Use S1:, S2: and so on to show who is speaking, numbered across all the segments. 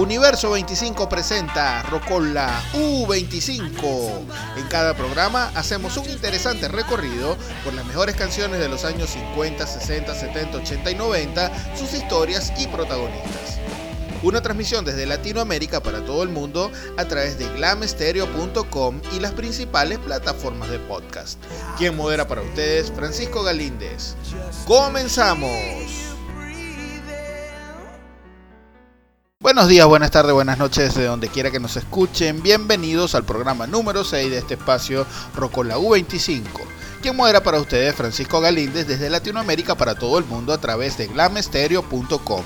S1: Universo 25 presenta Rocola U25. En cada programa hacemos un interesante recorrido por las mejores canciones de los años 50, 60, 70, 80 y 90, sus historias y protagonistas. Una transmisión desde Latinoamérica para todo el mundo a través de glamestereo.com y las principales plataformas de podcast. Quien modera para ustedes, Francisco Galíndez. ¡Comenzamos! Buenos días, buenas tardes, buenas noches, de donde quiera que nos escuchen. Bienvenidos al programa número 6 de este espacio Rocola U25. Quien modera para ustedes, Francisco Galíndez, desde Latinoamérica para todo el mundo a través de glamestereo.com.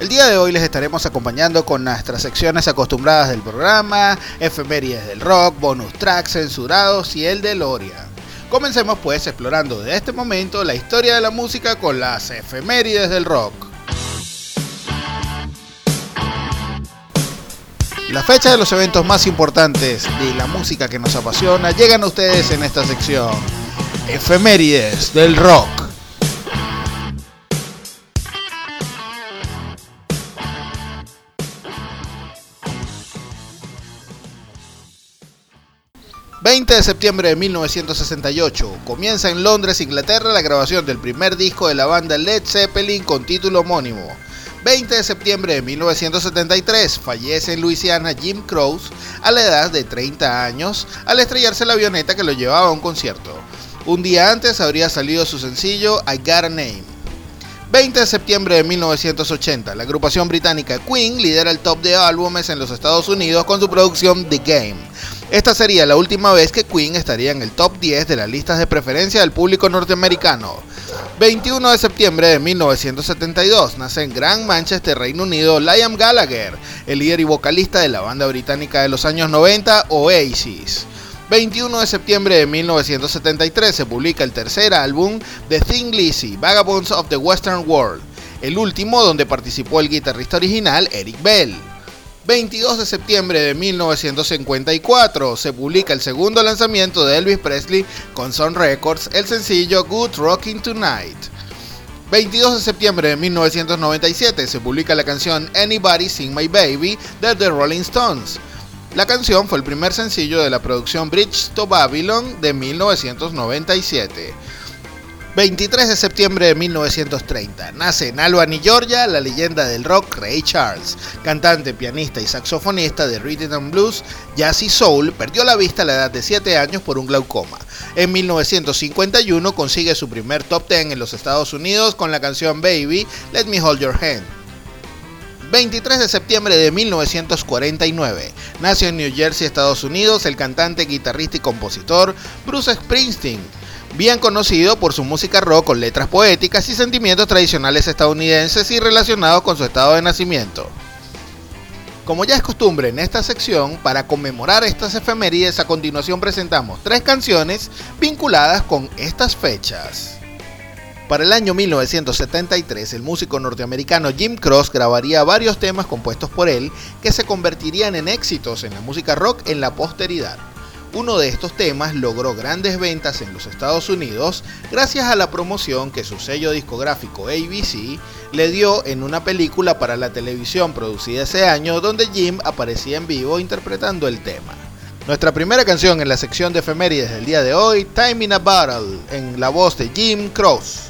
S1: El día de hoy les estaremos acompañando con nuestras secciones acostumbradas del programa, efemérides del rock, bonus tracks censurados y el de Loria. Comencemos pues explorando de este momento la historia de la música con las efemérides del rock. La fecha de los eventos más importantes de la música que nos apasiona llegan a ustedes en esta sección. Efemérides del rock. 20 de septiembre de 1968 comienza en Londres, Inglaterra, la grabación del primer disco de la banda Led Zeppelin con título homónimo. 20 de septiembre de 1973 fallece en Luisiana Jim Croce a la edad de 30 años al estrellarse la avioneta que lo llevaba a un concierto. Un día antes habría salido su sencillo I Got a Name. 20 de septiembre de 1980, la agrupación británica Queen lidera el top de álbumes en los Estados Unidos con su producción The Game. Esta sería la última vez que Queen estaría en el top 10 de las listas de preferencia del público norteamericano. 21 de septiembre de 1972 nace en Gran Manchester, Reino Unido, Liam Gallagher, el líder y vocalista de la banda británica de los años 90, Oasis. 21 de septiembre de 1973 se publica el tercer álbum de Thin Lizzy, Vagabonds of the Western World, el último donde participó el guitarrista original Eric Bell. 22 de septiembre de 1954 se publica el segundo lanzamiento de Elvis Presley con Sun Records, el sencillo Good Rockin' Tonight. 22 de septiembre de 1997 se publica la canción Anybody Sing My Baby de The Rolling Stones. La canción fue el primer sencillo de la producción Bridge to Babylon de 1997. 23 de septiembre de 1930. Nace en Albany, Georgia, la leyenda del rock Ray Charles. Cantante, pianista y saxofonista de rhythm and blues, jazz y soul, perdió la vista a la edad de 7 años por un glaucoma. En 1951 consigue su primer top 10 en los Estados Unidos con la canción Baby, Let Me Hold Your Hand. 23 de septiembre de 1949. Nació en New Jersey, Estados Unidos, el cantante, guitarrista y compositor Bruce Springsteen bien conocido por su música rock con letras poéticas y sentimientos tradicionales estadounidenses y relacionados con su estado de nacimiento. Como ya es costumbre en esta sección, para conmemorar estas efemérides a continuación presentamos tres canciones vinculadas con estas fechas. Para el año 1973, el músico norteamericano Jim Cross grabaría varios temas compuestos por él que se convertirían en éxitos en la música rock en la posteridad. Uno de estos temas logró grandes ventas en los Estados Unidos gracias a la promoción que su sello discográfico ABC le dio en una película para la televisión producida ese año donde Jim aparecía en vivo interpretando el tema. Nuestra primera canción en la sección de efemérides del día de hoy, Time in a Battle, en la voz de Jim Cross.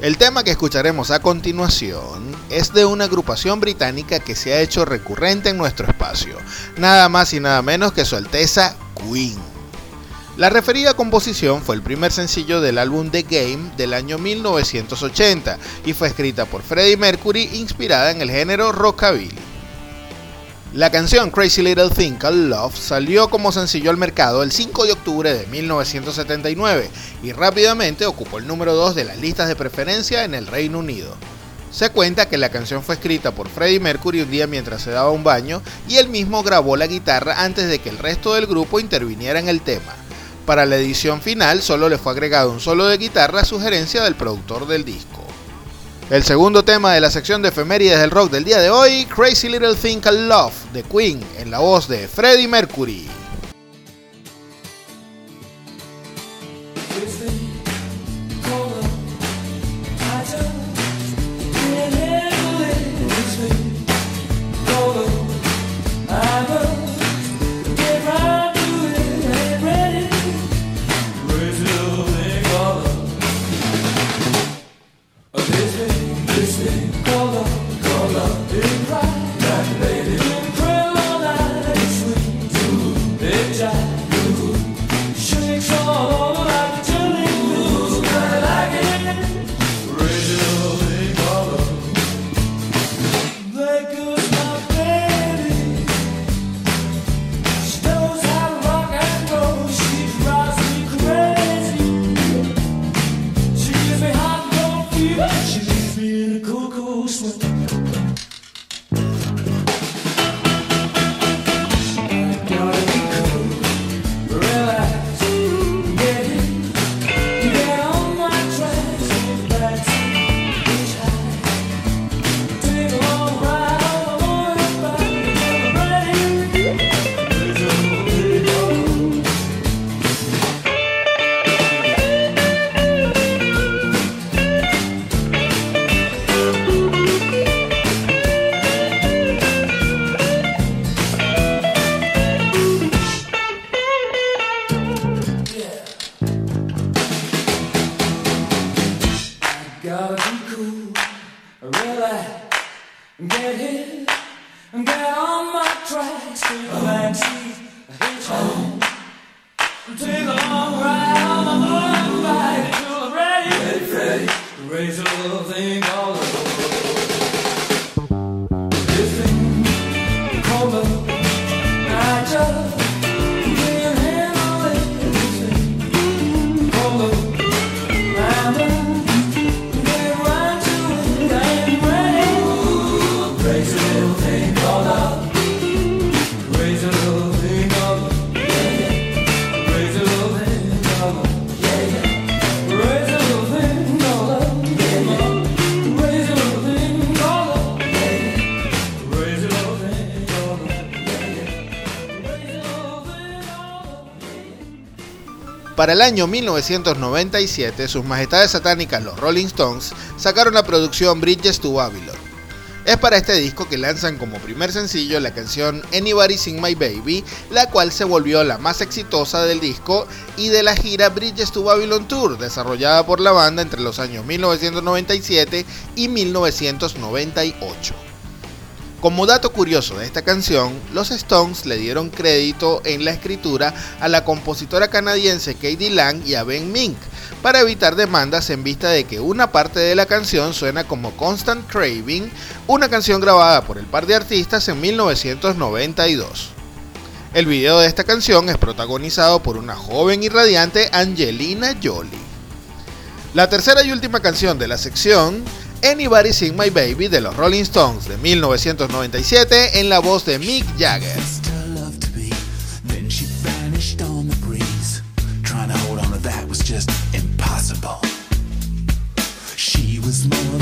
S2: El tema que escucharemos a continuación es de una agrupación británica que se ha hecho recurrente en nuestro espacio, nada más y nada menos que Su Alteza Queen. La referida composición fue el primer sencillo del álbum The Game del año 1980 y fue escrita por Freddie Mercury inspirada en el género rockabilly. La canción Crazy Little Thing Called Love salió como sencillo al mercado el 5 de octubre de 1979 y rápidamente ocupó el número 2 de las listas de preferencia en el Reino Unido. Se cuenta que la canción fue escrita por Freddie Mercury un día mientras se daba un baño y él mismo grabó la guitarra antes de que el resto del grupo interviniera en el tema. Para la edición final solo le fue agregado un solo de guitarra a sugerencia del productor del disco. El segundo tema de la sección de efemérides del rock del día de hoy, Crazy Little Thing Called Love, de Queen, en la voz de Freddie Mercury. Para el año 1997, sus majestades satánicas, los Rolling Stones, sacaron la producción Bridges to Babylon.
S3: Es para este disco que lanzan como primer sencillo la canción Anybody Sing My Baby, la cual se volvió la más exitosa del disco y de la gira Bridges to Babylon Tour, desarrollada por la banda entre los años 1997 y 1998. Como dato curioso de esta canción, los Stones le dieron crédito en la escritura a la compositora canadiense Katie Lang y a Ben Mink, para evitar demandas en vista de que una parte de la canción suena como Constant Craving, una canción grabada por el par de artistas en 1992. El video de esta canción es protagonizado por una joven y radiante Angelina Jolie. La tercera y última canción de la sección Anybody Sing My Baby de los Rolling Stones de 1997 en la voz de Mick Jagger. She was more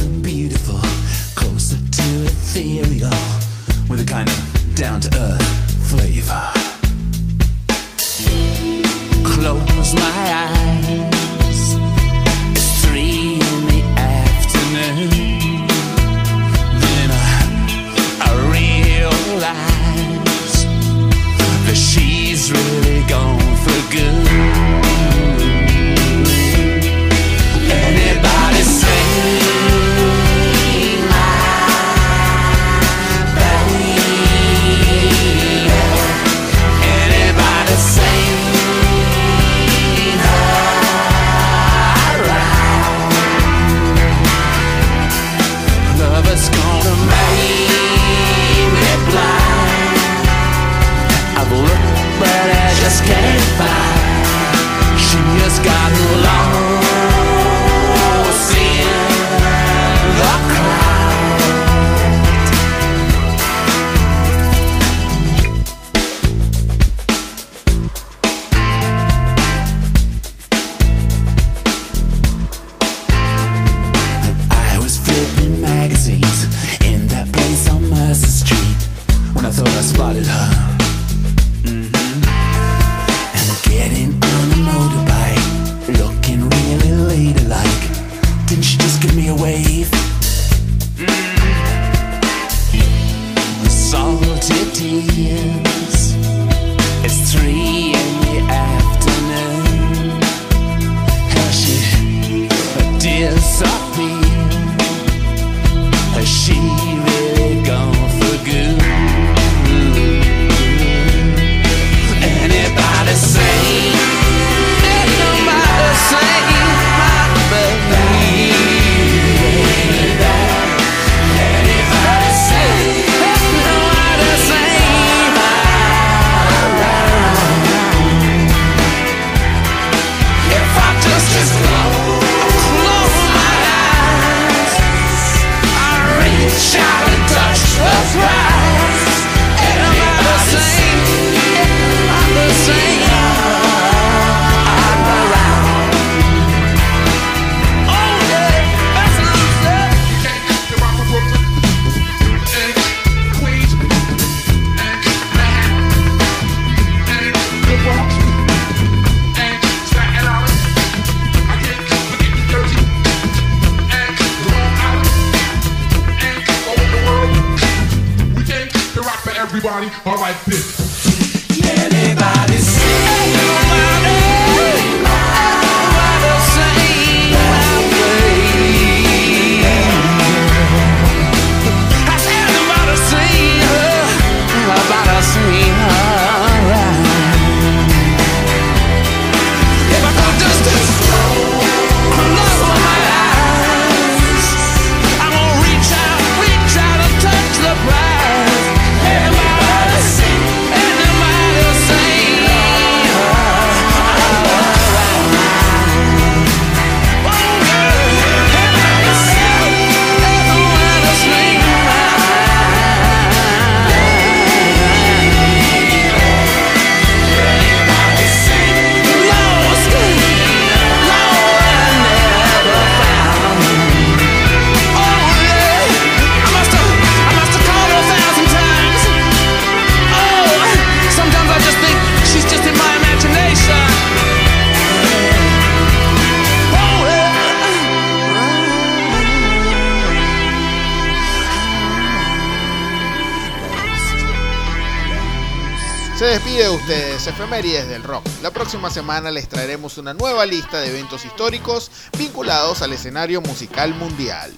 S1: Efemérides del Rock. La próxima semana les traeremos una nueva lista de eventos históricos vinculados al escenario musical mundial.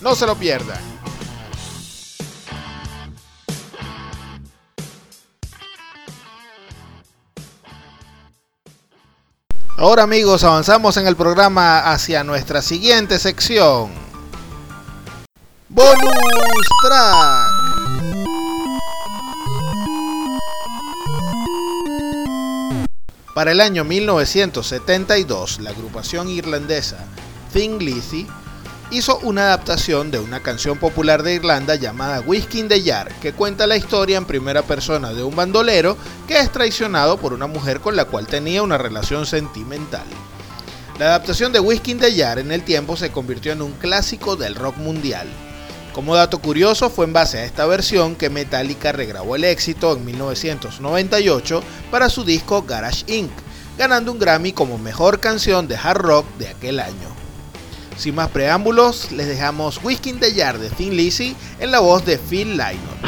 S1: No se lo pierdan. Ahora amigos, avanzamos en el programa hacia nuestra siguiente sección. Bonus Track. Para el año 1972, la agrupación irlandesa Thin Lizzy hizo una adaptación de una canción popular de Irlanda llamada Whiskey in the Jar, que cuenta la historia en primera persona de un bandolero que es traicionado por una mujer con la cual tenía una relación sentimental. La adaptación de Whiskey in the Jar en el tiempo se convirtió en un clásico del rock mundial. Como dato curioso, fue en base a esta versión que Metallica regrabó el éxito en 1998 para su disco Garage Inc., ganando un Grammy como mejor canción de hard rock de aquel año. Sin más preámbulos, les dejamos Whiskey in the Jar de Thin Lizzy en la voz de Phil Lynott.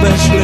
S1: special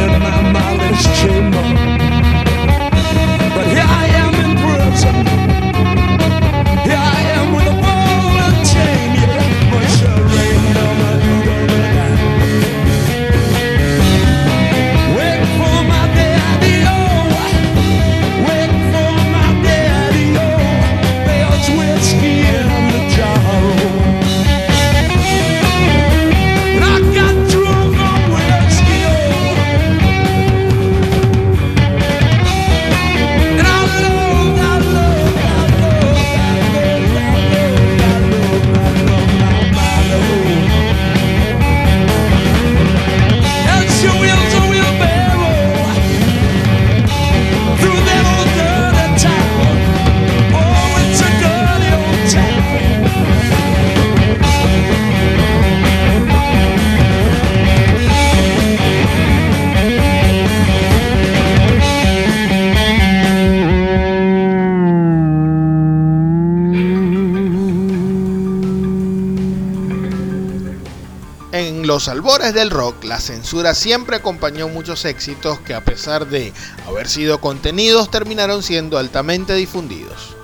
S1: los albores del rock, la censura siempre acompañó muchos éxitos que a pesar de haber sido contenidos terminaron siendo altamente difundidos.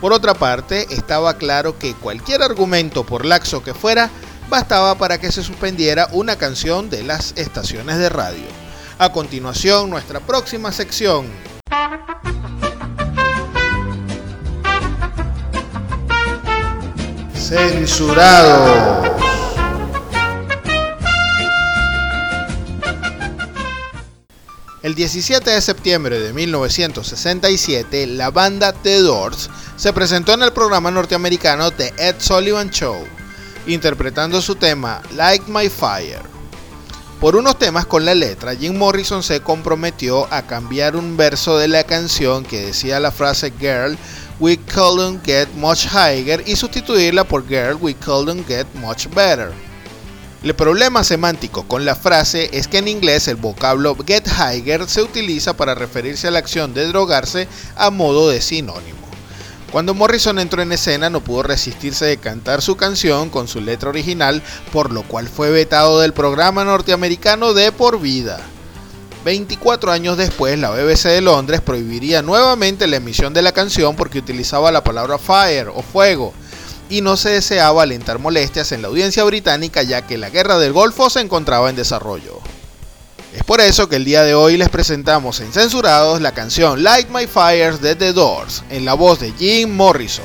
S1: Por otra parte, estaba claro que cualquier argumento, por laxo que fuera, bastaba para que se suspendiera una canción de las estaciones de radio. A continuación, nuestra próxima sección. Censurado. El 17 de septiembre de 1967, la banda The Doors se presentó en el programa norteamericano The Ed Sullivan Show, interpretando su tema Like My Fire. Por unos temas con la letra, Jim Morrison se comprometió a cambiar un verso de la canción que decía la frase Girl, we couldn't get much higher y sustituirla por Girl, we couldn't get much better. El problema semántico con la frase es que en inglés el vocablo get higher se utiliza para referirse a la acción de drogarse a modo de sinónimo. Cuando Morrison entró en escena no pudo resistirse de cantar su canción con su letra original, por lo cual fue vetado del programa norteamericano de por vida. 24 años después, la BBC de Londres prohibiría nuevamente la emisión de la canción porque utilizaba la palabra fire o fuego, y no se deseaba alentar molestias en la audiencia británica ya que la guerra del Golfo se encontraba en desarrollo. Es por eso que el día de hoy les presentamos en Censurados la canción Light My Fires de The Doors en la voz de Jim Morrison.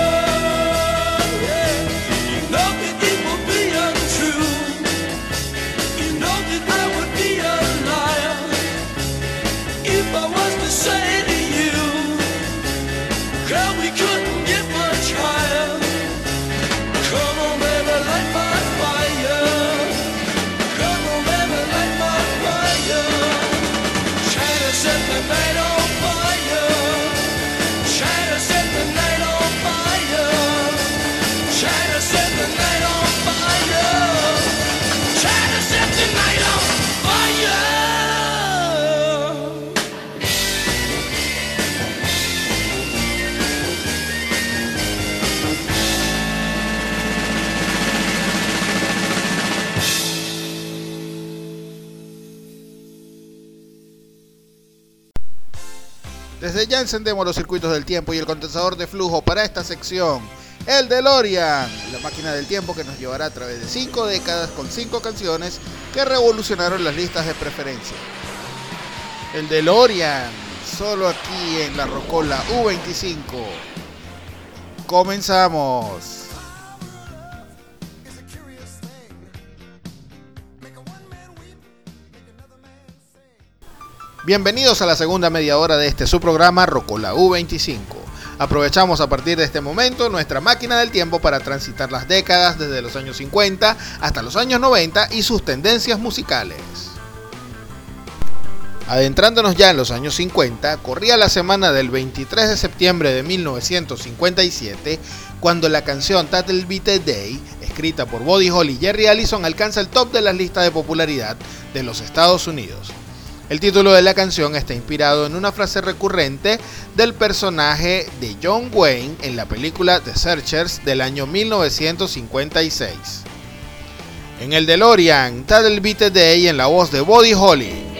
S4: Desde ya encendemos los circuitos del tiempo y el condensador de flujo para esta sección. El DeLorean, la máquina del tiempo que nos llevará a través de cinco décadas con cinco canciones que revolucionaron las listas de preferencia. El DeLorean, solo aquí en la Rocola U25. Comenzamos. Bienvenidos a la segunda media hora de este su programa Rocola U25. Aprovechamos a partir de este momento nuestra máquina del tiempo para transitar las décadas desde los años 50 hasta los años 90 y sus tendencias musicales. Adentrándonos ya en los años 50, corría la semana del 23 de septiembre de 1957 cuando la canción Tattle Beat Day, escrita por Buddy Holly y Jerry Allison, alcanza el top de las listas de popularidad de los Estados Unidos. El título de la canción está inspirado en una frase recurrente del personaje de John Wayne en la película The Searchers del año 1956. En el DeLorean, Tattle Beat a Day en la voz de Buddy Holly.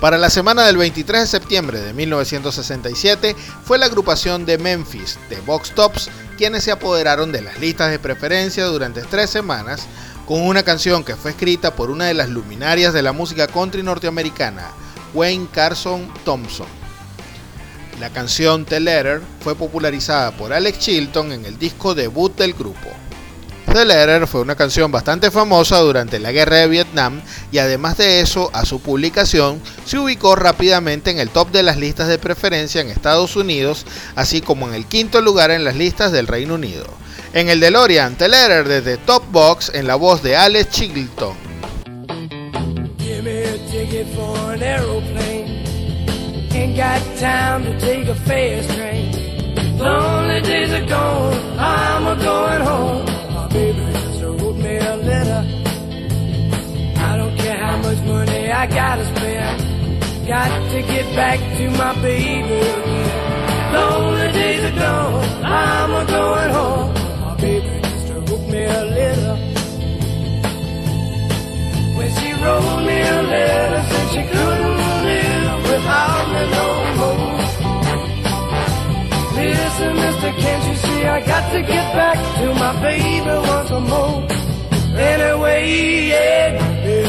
S4: Para la semana del 23 de septiembre de 1967 fue la agrupación de Memphis, The Box Tops, quienes se apoderaron de las listas de preferencia durante tres semanas con una canción que fue escrita por una de las luminarias de la música country norteamericana,
S1: Wayne Carson Thompson. La canción The Letter fue popularizada por Alex Chilton en el disco debut del grupo. The Letter fue una canción bastante famosa durante la guerra de Vietnam y además de eso, a su publicación se ubicó rápidamente en el top de las listas de preferencia en Estados Unidos, así como en el quinto lugar en las listas del Reino Unido. En el DeLorean, The Letter desde Top Box en la voz de Alex Chilton.
S5: I gotta spend. Got to get back to my baby again. Lonely days are gone, I'm a going home. My baby just wrote me a letter. When she wrote me a letter, said she couldn't live without me no more. Listen, mister, can't you see I got to get back to my baby once more? Anyway, yeah,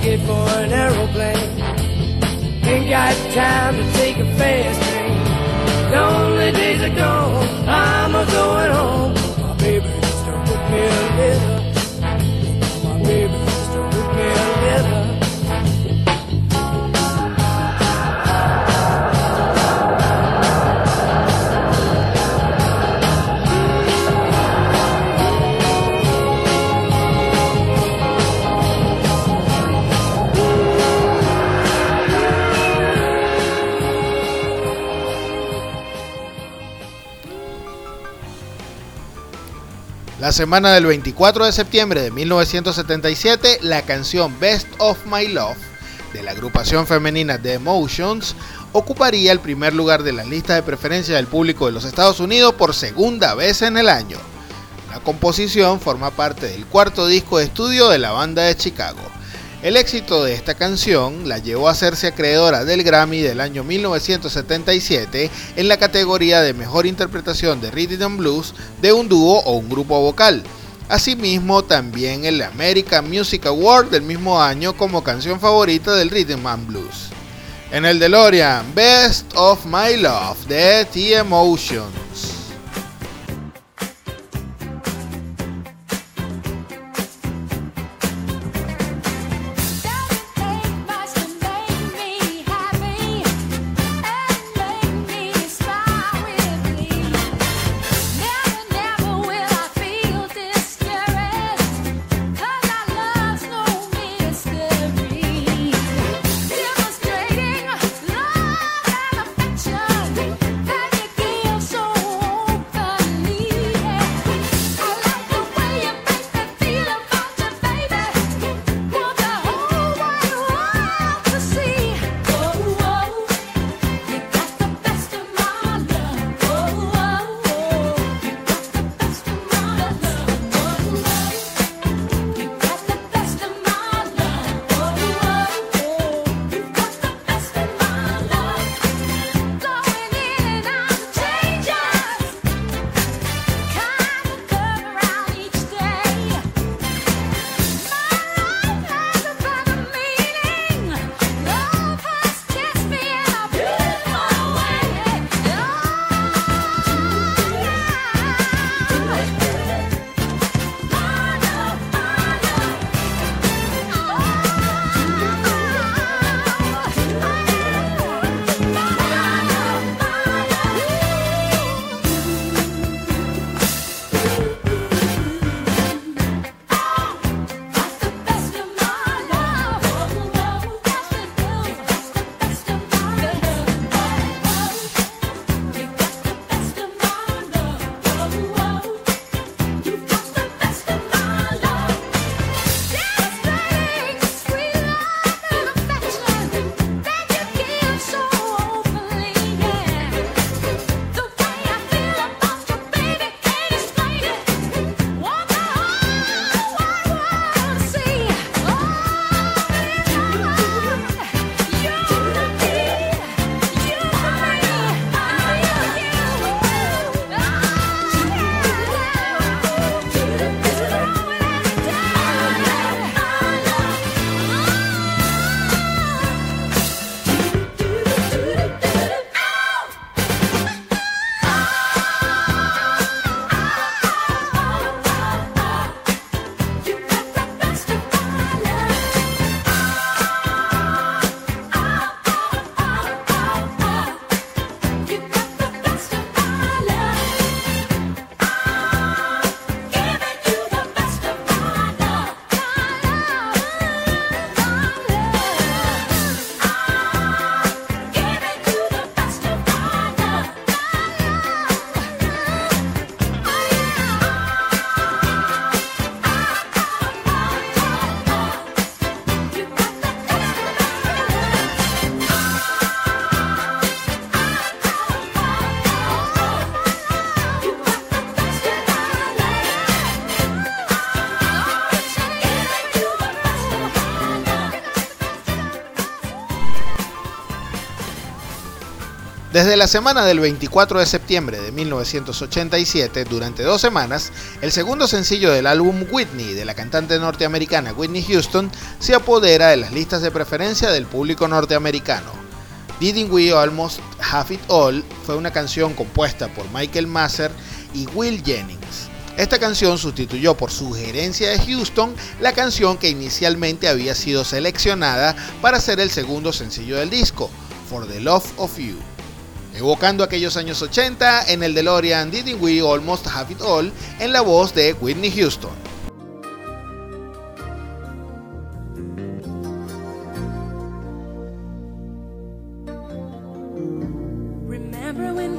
S5: ticket for an aeroplane. Ain't got time to take a fast train. Lonely days are gone, I'm a going home. My baby just to put me a letter.
S1: La semana del 24 de septiembre de 1977, la canción Best of My Love de la agrupación femenina The Emotions ocuparía el primer lugar de las listas de preferencia del público de los Estados Unidos por segunda vez en el año. La composición forma parte del cuarto disco de estudio de la banda de Chicago. El éxito de esta canción la llevó a hacerse acreedora del Grammy del año 1977 en la categoría de Mejor Interpretación de Rhythm and Blues de un dúo o un grupo vocal. Asimismo, también el American Music Award del mismo año como canción favorita del Rhythm and Blues. En el DeLorean, Best of My Love de The Emotions. Desde la semana del 24 de septiembre de 1987, durante dos semanas, el segundo sencillo del álbum Whitney de la cantante norteamericana Whitney Houston se apodera de las listas de preferencia del público norteamericano. Didn't We Almost Have It All fue una canción compuesta por Michael Masser y Will Jennings. Esta canción sustituyó por sugerencia de Houston la canción que inicialmente había sido seleccionada para ser el segundo sencillo del disco, For the Love of You. Evocando aquellos años 80 en el DeLorean Didn't We Almost Have It All en la voz de Whitney Houston.
S2: Remember when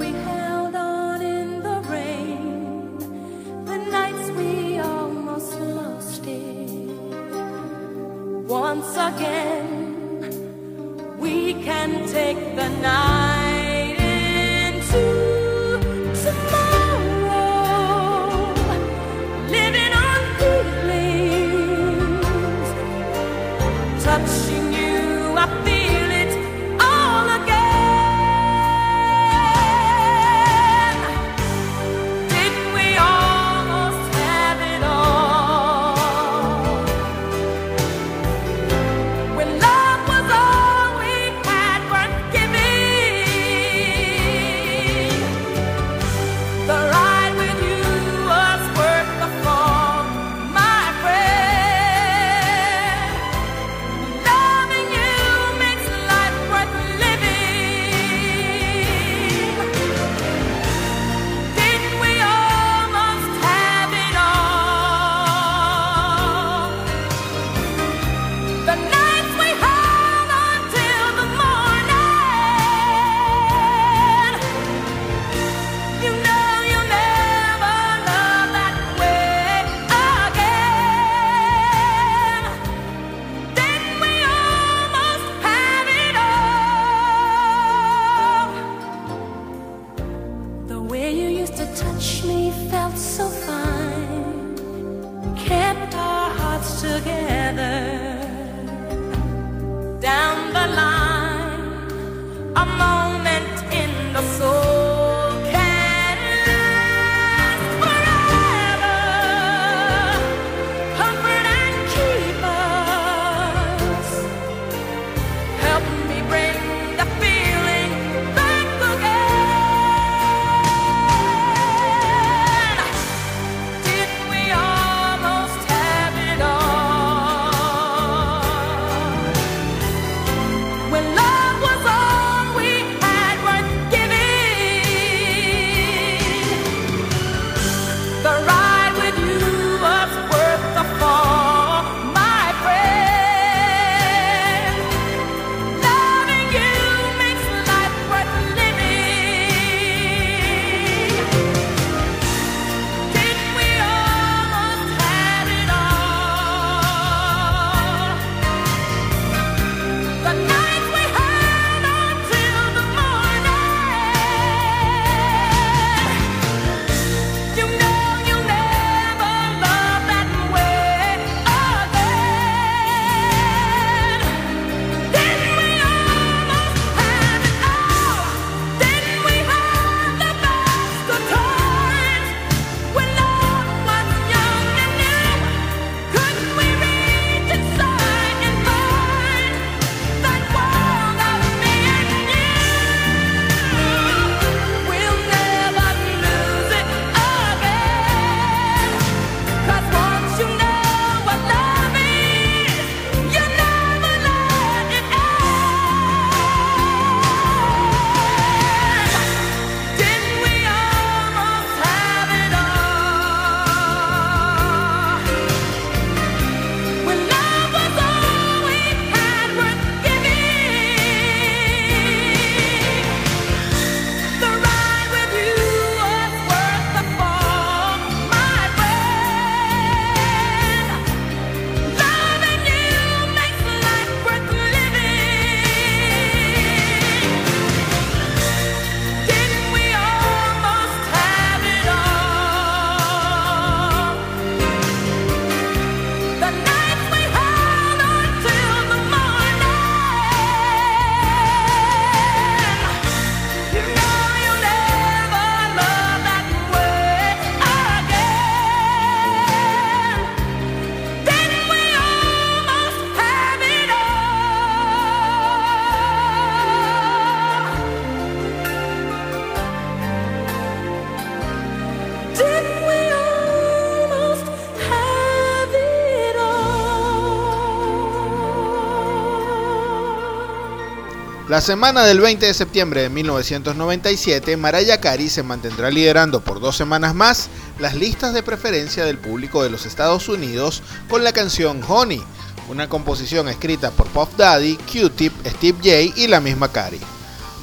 S6: La semana del 20 de septiembre de 1997, Mariah Carey se mantendrá liderando por dos semanas más las listas de preferencia del público de los Estados Unidos con la canción Honey, una composición escrita por Puff Daddy, Q-Tip, Steve J y la misma Carey.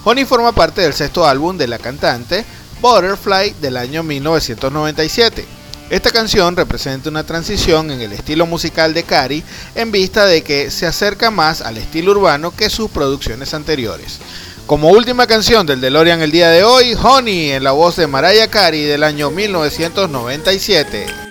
S6: Honey forma parte del sexto álbum de la cantante, Butterfly, del año 1997. Esta canción representa una transición en el estilo musical de Cari en vista de que se acerca más al estilo urbano que sus producciones anteriores. Como última canción del DeLorean el día de hoy, Honey en la voz de Mariah Carey del año 1997.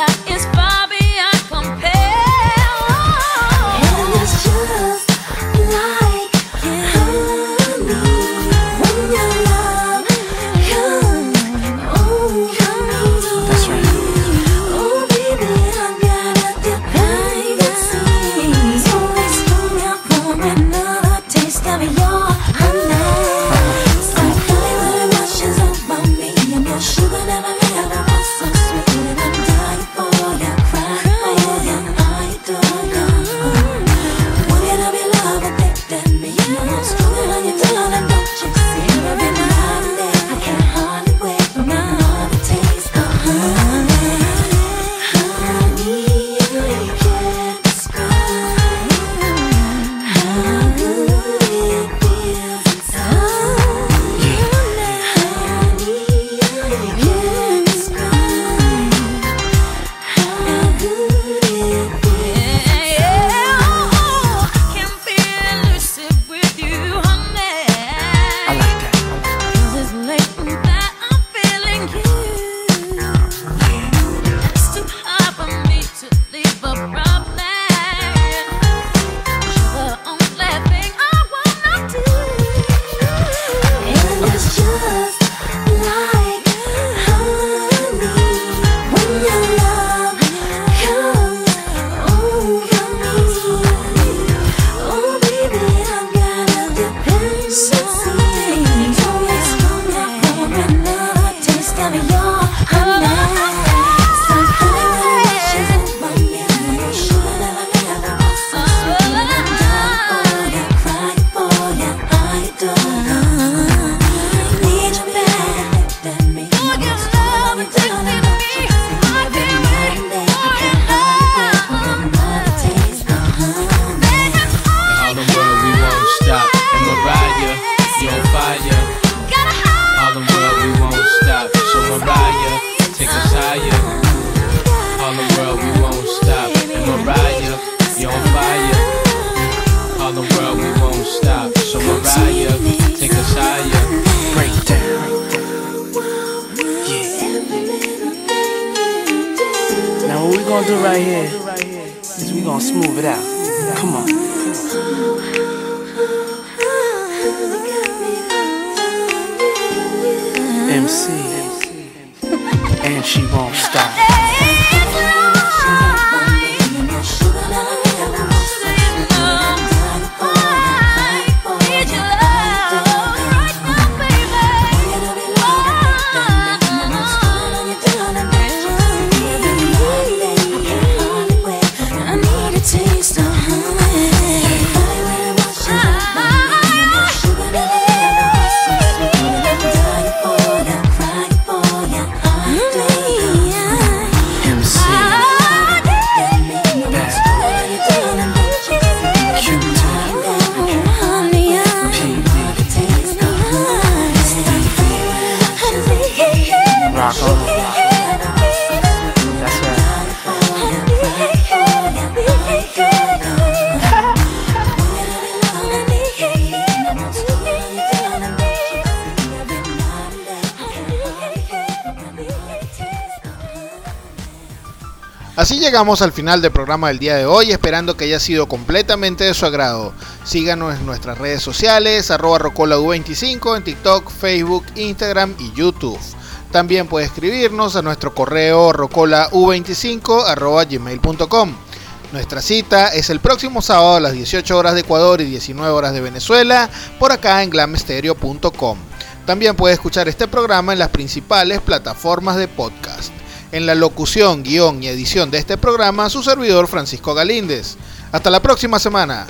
S1: got is fun. Llegamos al final del programa del día de hoy, esperando que haya sido completamente de su agrado. Síganos en nuestras redes sociales, arroba rocolau25 en TikTok, Facebook, Instagram y YouTube. También puede escribirnos a nuestro correo rocolau25 arroba gmail.com. Nuestra cita es el próximo sábado a las 18 horas de Ecuador y 19 horas de Venezuela, por acá en glamestereo.com. También puede escuchar este programa en las principales plataformas de podcast. En la locución, guion y edición de este programa, su servidor Francisco Galíndez. Hasta la próxima semana.